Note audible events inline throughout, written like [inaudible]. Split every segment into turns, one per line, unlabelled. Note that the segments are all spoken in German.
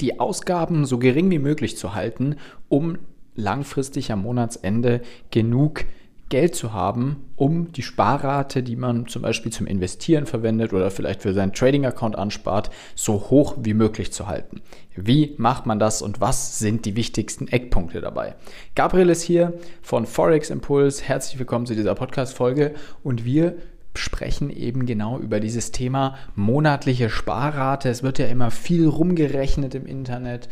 die Ausgaben so gering wie möglich zu halten, um langfristig am Monatsende genug Geld zu haben, um die Sparrate, die man zum Beispiel zum Investieren verwendet oder vielleicht für seinen Trading-Account anspart, so hoch wie möglich zu halten. Wie macht man das und was sind die wichtigsten Eckpunkte dabei? Gabriel ist hier von Forex Impulse. Herzlich willkommen zu dieser Podcast-Folge und wir sprechen eben genau über dieses Thema monatliche Sparrate. Es wird ja immer viel rumgerechnet im Internet,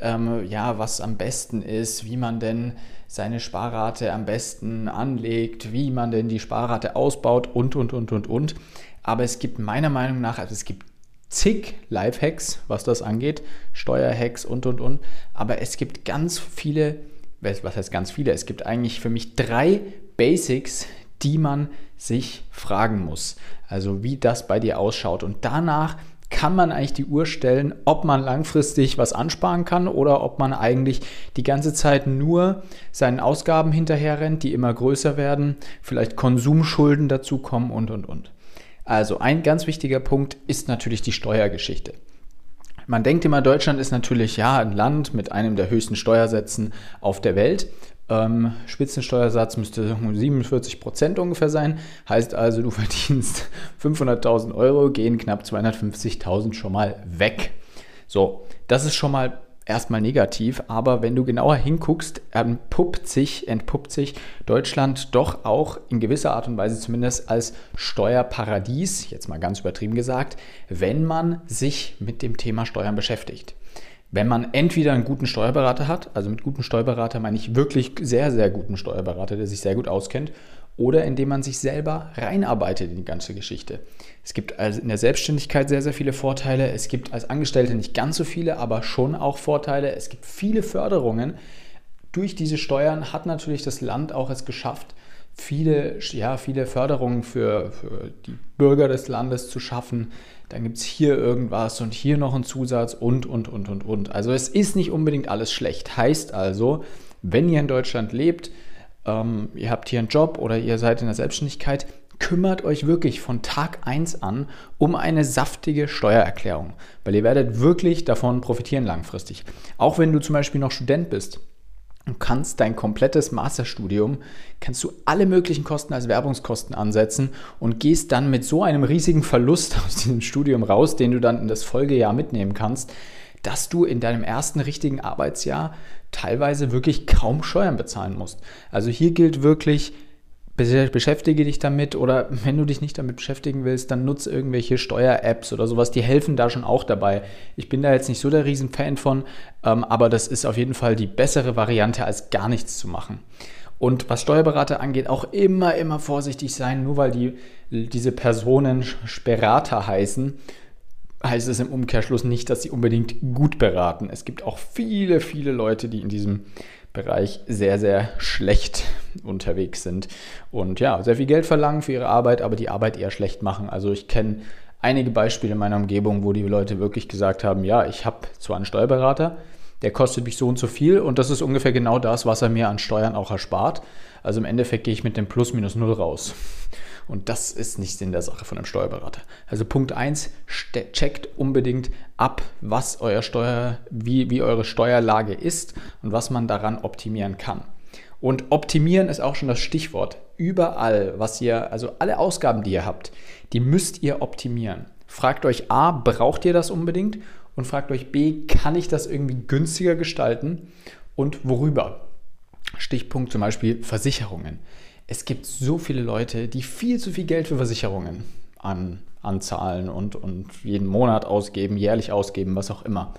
ähm, ja, was am besten ist, wie man denn seine Sparrate am besten anlegt, wie man denn die Sparrate ausbaut und, und, und, und, und. Aber es gibt meiner Meinung nach, also es gibt zig Lifehacks, was das angeht, Steuerhacks und, und, und. Aber es gibt ganz viele, was heißt ganz viele? Es gibt eigentlich für mich drei Basics, die man sich fragen muss. Also wie das bei dir ausschaut. Und danach kann man eigentlich die Uhr stellen, ob man langfristig was ansparen kann oder ob man eigentlich die ganze Zeit nur seinen Ausgaben hinterher rennt, die immer größer werden, vielleicht Konsumschulden dazukommen und, und, und. Also ein ganz wichtiger Punkt ist natürlich die Steuergeschichte. Man denkt immer, Deutschland ist natürlich ja ein Land mit einem der höchsten Steuersätzen auf der Welt. Ähm, Spitzensteuersatz müsste 47 Prozent ungefähr sein. Heißt also, du [laughs] verdienst 500.000 Euro, gehen knapp 250.000 schon mal weg. So, das ist schon mal erstmal negativ, aber wenn du genauer hinguckst, entpuppt sich, entpuppt sich Deutschland doch auch in gewisser Art und Weise zumindest als Steuerparadies, jetzt mal ganz übertrieben gesagt, wenn man sich mit dem Thema Steuern beschäftigt. Wenn man entweder einen guten Steuerberater hat, also mit gutem Steuerberater meine ich wirklich sehr, sehr guten Steuerberater, der sich sehr gut auskennt, oder indem man sich selber reinarbeitet in die ganze Geschichte. Es gibt also in der Selbstständigkeit sehr, sehr viele Vorteile. Es gibt als Angestellte nicht ganz so viele, aber schon auch Vorteile. Es gibt viele Förderungen. Durch diese Steuern hat natürlich das Land auch es geschafft, viele, ja, viele Förderungen für, für die Bürger des Landes zu schaffen. Dann gibt es hier irgendwas und hier noch einen Zusatz und, und, und, und, und. Also es ist nicht unbedingt alles schlecht. Heißt also, wenn ihr in Deutschland lebt, ähm, ihr habt hier einen Job oder ihr seid in der Selbstständigkeit, kümmert euch wirklich von Tag 1 an um eine saftige Steuererklärung, weil ihr werdet wirklich davon profitieren langfristig. Auch wenn du zum Beispiel noch Student bist, Du kannst dein komplettes Masterstudium, kannst du alle möglichen Kosten als Werbungskosten ansetzen und gehst dann mit so einem riesigen Verlust [laughs] aus diesem Studium raus, den du dann in das Folgejahr mitnehmen kannst, dass du in deinem ersten richtigen Arbeitsjahr teilweise wirklich kaum Steuern bezahlen musst. Also hier gilt wirklich, beschäftige dich damit oder [laughs] wenn du dich nicht damit beschäftigen willst, dann nutze irgendwelche Steuer-Apps oder sowas, die helfen da schon auch dabei. Ich bin da jetzt nicht so der Riesenfan von, ähm, aber das ist auf jeden Fall die bessere Variante, als gar nichts zu machen. Und was Steuerberater angeht, auch immer, immer vorsichtig sein, nur weil die, diese Personen Sperata heißen, heißt es im Umkehrschluss nicht, dass sie unbedingt gut beraten. Es gibt auch viele, viele Leute, die in diesem Bereich sehr, sehr schlecht unterwegs sind und ja, sehr viel Geld verlangen für ihre Arbeit, aber die Arbeit eher schlecht machen. Also ich kenne einige Beispiele in meiner Umgebung, wo die Leute wirklich gesagt haben, ja, ich habe zwar einen Steuerberater, der kostet mich so und so viel und das ist ungefähr genau das, was er mir an Steuern auch erspart. Also im Endeffekt gehe ich mit dem Plus minus null raus. Und das ist nicht Sinn der Sache von einem Steuerberater. Also Punkt 1, checkt unbedingt ab, was euer Steuer, wie, wie eure Steuerlage ist und was man daran optimieren kann. Und optimieren ist auch schon das Stichwort. Überall, was ihr, also alle Ausgaben, die ihr habt, die müsst ihr optimieren. Fragt euch A, braucht ihr das unbedingt? Und fragt euch B, kann ich das irgendwie günstiger gestalten? Und worüber? Stichpunkt zum Beispiel Versicherungen es gibt so viele Leute, die viel zu viel Geld für Versicherungen an, anzahlen und, und jeden Monat ausgeben, jährlich ausgeben, was auch immer.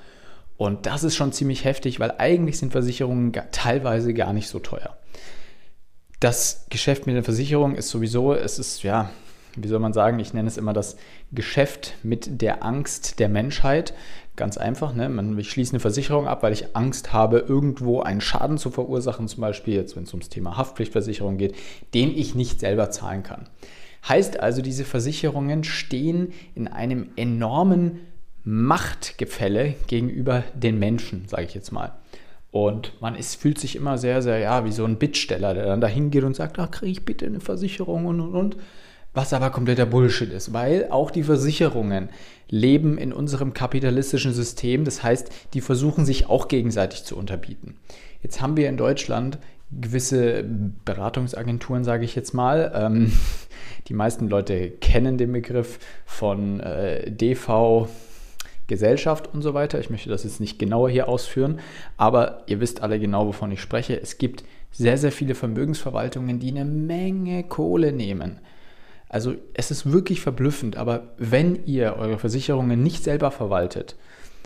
Und das ist schon ziemlich heftig, weil eigentlich sind Versicherungen teilweise gar nicht so teuer. Das Geschäft mit den Versicherungen ist sowieso, es ist ja, wie soll man sagen, ich nenne es immer das Geschäft mit der Angst der Menschheit. Ganz einfach, ne? Man, ich schließe eine Versicherung ab, weil ich Angst habe, irgendwo einen Schaden zu verursachen, zum Beispiel jetzt, wenn es ums Thema Haftpflichtversicherung geht, den ich nicht selber zahlen kann. Heißt also, diese Versicherungen stehen in einem enormen Machtgefälle gegenüber den Menschen, sage ich jetzt mal. Und man ist, fühlt sich immer sehr, sehr, ja, wie so ein Bittsteller, der dann da hingeht und sagt, ach, kriege ich bitte eine Versicherung und, und, und. was aber kompletter Bullshit ist, weil auch die Versicherungen leben in unserem kapitalistischen System. Das heißt, die versuchen sich auch gegenseitig zu unterbieten. Jetzt haben wir in Deutschland gewisse Beratungsagenturen, sage ich jetzt mal. Ähm, [laughs] die meisten Leute kennen den Begriff von äh, DV, Gesellschaft und so weiter. Ich möchte das jetzt nicht genauer hier ausführen, aber ihr wisst alle genau, wovon ich spreche. Es gibt sehr, sehr viele Vermögensverwaltungen, die eine Menge Kohle nehmen. Also es ist wirklich verblüffend, aber wenn ihr eure Versicherungen nicht selber verwaltet,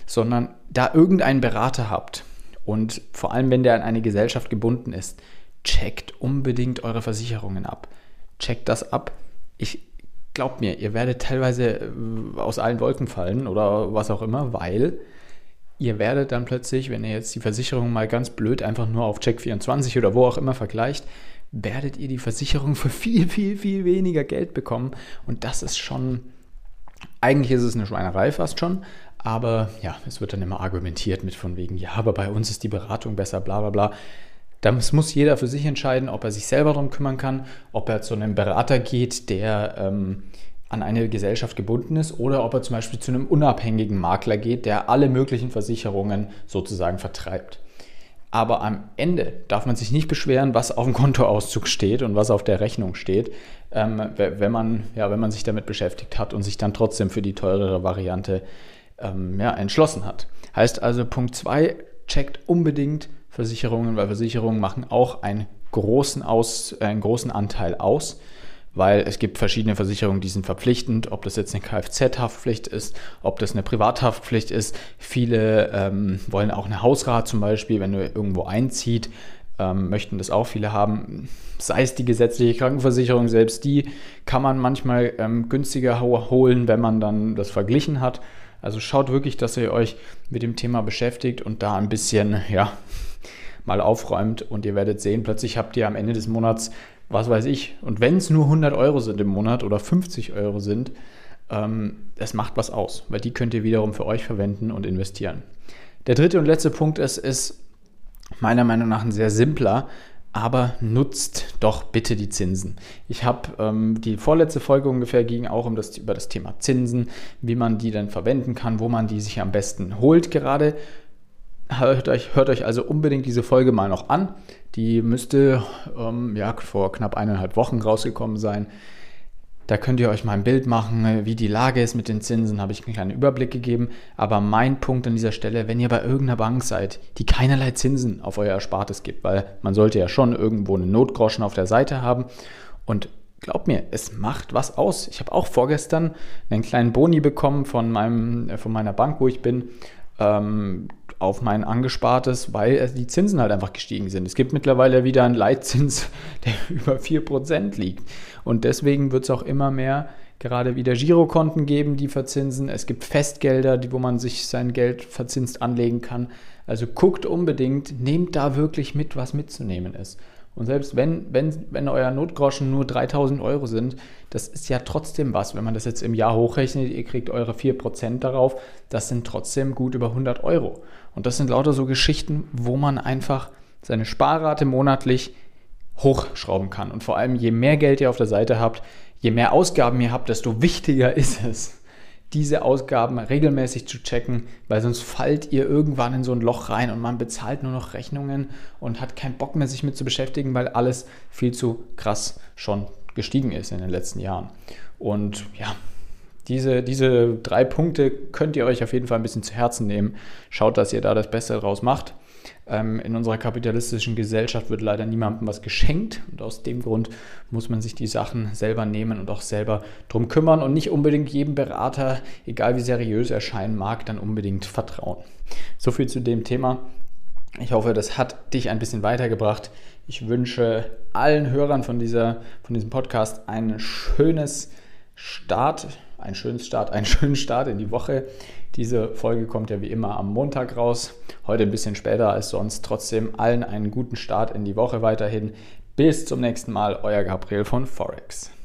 sondern da irgendeinen Berater habt und vor allem wenn der an eine Gesellschaft gebunden ist, checkt unbedingt eure Versicherungen ab. Checkt das ab. Ich glaubt mir, ihr werdet teilweise äh, aus allen Wolken fallen oder was auch immer, weil ihr werdet dann plötzlich, wenn ihr jetzt die Versicherung mal ganz blöd einfach nur auf Check24 oder wo auch immer vergleicht, werdet ihr die Versicherung für viel, viel, viel weniger Geld bekommen. Und das ist schon, eigentlich ist es eine Schweinerei fast schon, aber ja, es wird dann immer argumentiert mit von wegen, ja, aber bei uns ist die Beratung besser, bla bla bla. Das muss jeder für sich entscheiden, ob er sich selber darum kümmern kann, ob er zu einem Berater geht, der ähm, an eine Gesellschaft gebunden ist, oder ob er zum Beispiel zu einem unabhängigen Makler geht, der alle möglichen Versicherungen sozusagen vertreibt. Aber am Ende darf man sich nicht beschweren, was auf dem Kontoauszug steht und was auf der Rechnung steht, ähm, wenn, man, ja, wenn man sich damit beschäftigt hat und sich dann trotzdem für die teurere Variante ähm, ja, entschlossen hat. Heißt also, Punkt 2, checkt unbedingt Versicherungen, weil Versicherungen machen auch einen großen, aus, einen großen Anteil aus weil es gibt verschiedene Versicherungen, die sind verpflichtend, ob das jetzt eine Kfz-Haftpflicht ist, ob das eine Privathaftpflicht ist. Viele ähm, wollen auch eine Hausrat zum Beispiel, wenn du irgendwo einzieht, ähm, möchten das auch viele haben. Sei es die gesetzliche Krankenversicherung, selbst die kann man manchmal ähm, günstiger holen, wenn man dann das verglichen hat. Also schaut wirklich, dass ihr euch mit dem Thema beschäftigt und da ein bisschen, ja, mal aufräumt und ihr werdet sehen, plötzlich habt ihr am Ende des Monats was weiß ich. Und wenn es nur 100 Euro sind im Monat oder 50 Euro sind, ähm, das macht was aus, weil die könnt ihr wiederum für euch verwenden und investieren. Der dritte und letzte Punkt ist, ist meiner Meinung nach ein sehr simpler, aber nutzt doch bitte die Zinsen. Ich habe ähm, die vorletzte Folge ungefähr ging auch um das, über das Thema Zinsen, wie man die dann verwenden kann, wo man die sich am besten holt gerade. Hört euch, hört euch also unbedingt diese Folge mal noch an. Die müsste ähm, ja, vor knapp eineinhalb Wochen rausgekommen sein. Da könnt ihr euch mal ein Bild machen, wie die Lage ist mit den Zinsen, habe ich einen kleinen Überblick gegeben. Aber mein Punkt an dieser Stelle, wenn ihr bei irgendeiner Bank seid, die keinerlei Zinsen auf euer Erspartes gibt, weil man sollte ja schon irgendwo einen Notgroschen auf der Seite haben. Und glaubt mir, es macht was aus. Ich habe auch vorgestern einen kleinen Boni bekommen von, meinem, äh, von meiner Bank, wo ich bin. Ähm, auf mein Angespartes, weil die Zinsen halt einfach gestiegen sind. Es gibt mittlerweile wieder einen Leitzins, [laughs] der über 4% liegt. Und deswegen wird es auch immer mehr gerade wieder Girokonten geben, die verzinsen. Es gibt Festgelder, wo man sich sein Geld verzinst anlegen kann. Also guckt unbedingt, nehmt da wirklich mit, was mitzunehmen ist. Und selbst wenn, wenn, wenn euer Notgroschen nur 3000 Euro sind, das ist ja trotzdem was. Wenn man das jetzt im Jahr hochrechnet, ihr kriegt eure 4% darauf, das sind trotzdem gut über 100 Euro. Und das sind lauter so Geschichten, wo man einfach seine Sparrate monatlich hochschrauben kann. Und vor allem, je mehr Geld ihr auf der Seite habt, je mehr Ausgaben ihr habt, desto wichtiger [laughs] ist es, diese Ausgaben regelmäßig zu checken, weil sonst fallt ihr irgendwann in so ein Loch rein und man bezahlt nur noch Rechnungen und hat keinen Bock mehr, sich mit zu beschäftigen, weil alles viel zu krass schon gestiegen ist in den letzten Jahren. Und ja, diese, diese drei Punkte könnt ihr euch auf jeden Fall ein bisschen zu Herzen nehmen. Schaut, dass ihr da das Beste draus macht. Ähm, in unserer kapitalistischen Gesellschaft wird leider niemandem was geschenkt und aus dem Grund muss man sich die Sachen selber nehmen und auch selber drum kümmern und nicht unbedingt jedem Berater, egal wie seriös er scheinen mag, dann unbedingt vertrauen. So viel zu dem Thema. Ich hoffe, das hat dich ein bisschen weitergebracht. Ich wünsche allen Hörern von, dieser, von diesem Podcast ein schönes Start, einen schönen Start, einen [laughs] schönen Start in die Woche. Diese Folge kommt ja wie immer am Montag raus. Heute ein bisschen später als sonst. Trotzdem allen einen guten Start in die Woche weiterhin. Bis zum nächsten Mal, euer Gabriel von Forex.